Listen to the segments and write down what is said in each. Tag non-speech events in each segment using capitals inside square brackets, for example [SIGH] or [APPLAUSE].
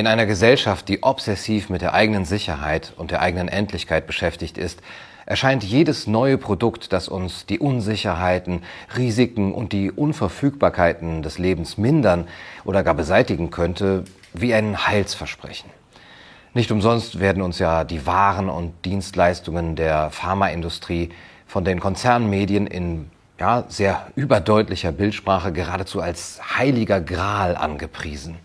In einer Gesellschaft, die obsessiv mit der eigenen Sicherheit und der eigenen Endlichkeit beschäftigt ist, erscheint jedes neue Produkt, das uns die Unsicherheiten, Risiken und die Unverfügbarkeiten des Lebens mindern oder gar beseitigen könnte, wie ein Heilsversprechen. Nicht umsonst werden uns ja die Waren und Dienstleistungen der Pharmaindustrie von den Konzernmedien in ja, sehr überdeutlicher Bildsprache geradezu als heiliger Gral angepriesen.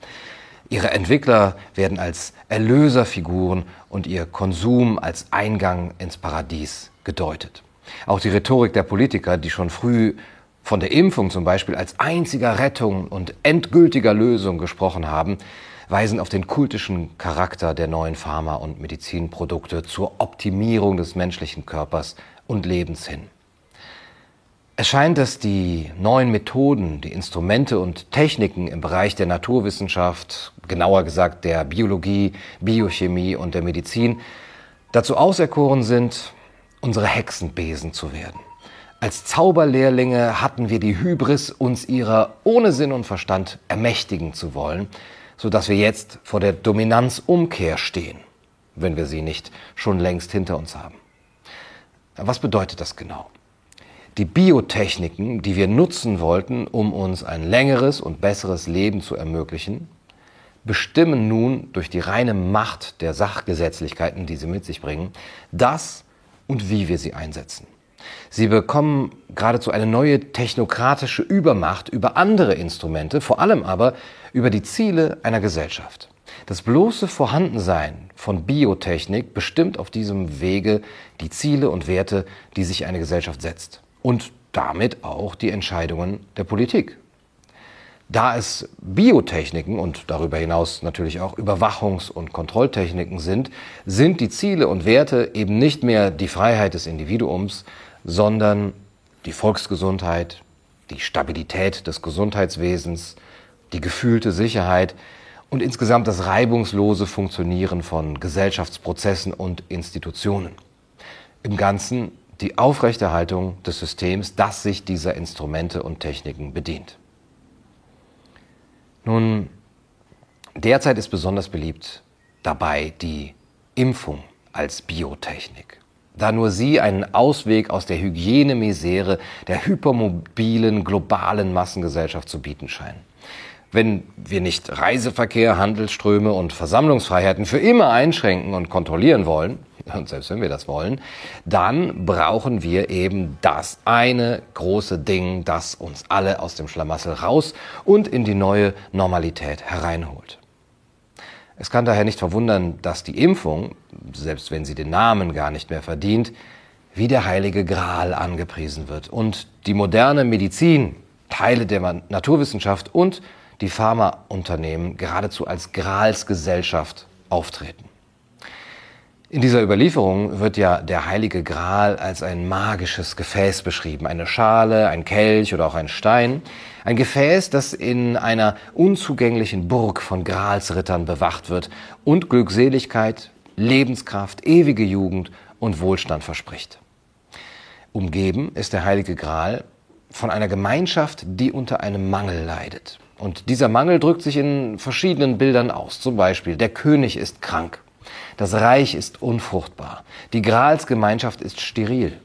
Ihre Entwickler werden als Erlöserfiguren und ihr Konsum als Eingang ins Paradies gedeutet. Auch die Rhetorik der Politiker, die schon früh von der Impfung zum Beispiel als einziger Rettung und endgültiger Lösung gesprochen haben, weisen auf den kultischen Charakter der neuen Pharma- und Medizinprodukte zur Optimierung des menschlichen Körpers und Lebens hin. Es scheint, dass die neuen Methoden, die Instrumente und Techniken im Bereich der Naturwissenschaft, genauer gesagt der Biologie, Biochemie und der Medizin, dazu auserkoren sind, unsere Hexenbesen zu werden. Als Zauberlehrlinge hatten wir die Hybris, uns ihrer ohne Sinn und Verstand ermächtigen zu wollen, so dass wir jetzt vor der Dominanzumkehr stehen, wenn wir sie nicht schon längst hinter uns haben. Was bedeutet das genau? Die Biotechniken, die wir nutzen wollten, um uns ein längeres und besseres Leben zu ermöglichen, bestimmen nun durch die reine Macht der Sachgesetzlichkeiten, die sie mit sich bringen, das und wie wir sie einsetzen. Sie bekommen geradezu eine neue technokratische Übermacht über andere Instrumente, vor allem aber über die Ziele einer Gesellschaft. Das bloße Vorhandensein von Biotechnik bestimmt auf diesem Wege die Ziele und Werte, die sich eine Gesellschaft setzt und damit auch die Entscheidungen der Politik. Da es Biotechniken und darüber hinaus natürlich auch Überwachungs- und Kontrolltechniken sind, sind die Ziele und Werte eben nicht mehr die Freiheit des Individuums, sondern die Volksgesundheit, die Stabilität des Gesundheitswesens, die gefühlte Sicherheit und insgesamt das reibungslose Funktionieren von Gesellschaftsprozessen und Institutionen. Im Ganzen die Aufrechterhaltung des Systems, das sich dieser Instrumente und Techniken bedient. Nun, derzeit ist besonders beliebt dabei die Impfung als Biotechnik, da nur sie einen Ausweg aus der Hygienemisere der hypermobilen globalen Massengesellschaft zu bieten scheinen. Wenn wir nicht Reiseverkehr, Handelsströme und Versammlungsfreiheiten für immer einschränken und kontrollieren wollen, [LAUGHS] und selbst wenn wir das wollen, dann brauchen wir eben das eine große Ding, das uns alle aus dem Schlamassel raus und in die neue Normalität hereinholt. Es kann daher nicht verwundern, dass die Impfung, selbst wenn sie den Namen gar nicht mehr verdient, wie der heilige Gral angepriesen wird und die moderne Medizin, Teile der Naturwissenschaft und die Pharmaunternehmen geradezu als Gralsgesellschaft auftreten. In dieser Überlieferung wird ja der heilige Gral als ein magisches Gefäß beschrieben. Eine Schale, ein Kelch oder auch ein Stein. Ein Gefäß, das in einer unzugänglichen Burg von Gralsrittern bewacht wird und Glückseligkeit, Lebenskraft, ewige Jugend und Wohlstand verspricht. Umgeben ist der heilige Gral von einer Gemeinschaft, die unter einem Mangel leidet. Und dieser Mangel drückt sich in verschiedenen Bildern aus. Zum Beispiel, der König ist krank. Das Reich ist unfruchtbar. Die Gralsgemeinschaft ist steril.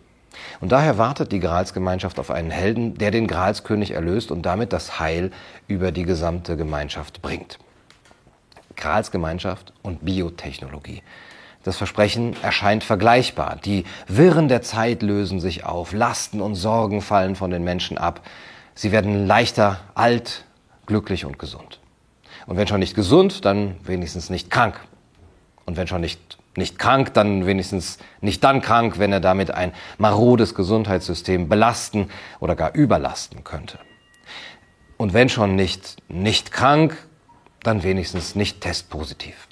Und daher wartet die Gralsgemeinschaft auf einen Helden, der den Gralskönig erlöst und damit das Heil über die gesamte Gemeinschaft bringt. Gralsgemeinschaft und Biotechnologie. Das Versprechen erscheint vergleichbar. Die Wirren der Zeit lösen sich auf, Lasten und Sorgen fallen von den Menschen ab. Sie werden leichter, alt, glücklich und gesund. Und wenn schon nicht gesund, dann wenigstens nicht krank. Und wenn schon nicht, nicht krank, dann wenigstens nicht dann krank, wenn er damit ein marodes Gesundheitssystem belasten oder gar überlasten könnte. Und wenn schon nicht, nicht krank, dann wenigstens nicht testpositiv.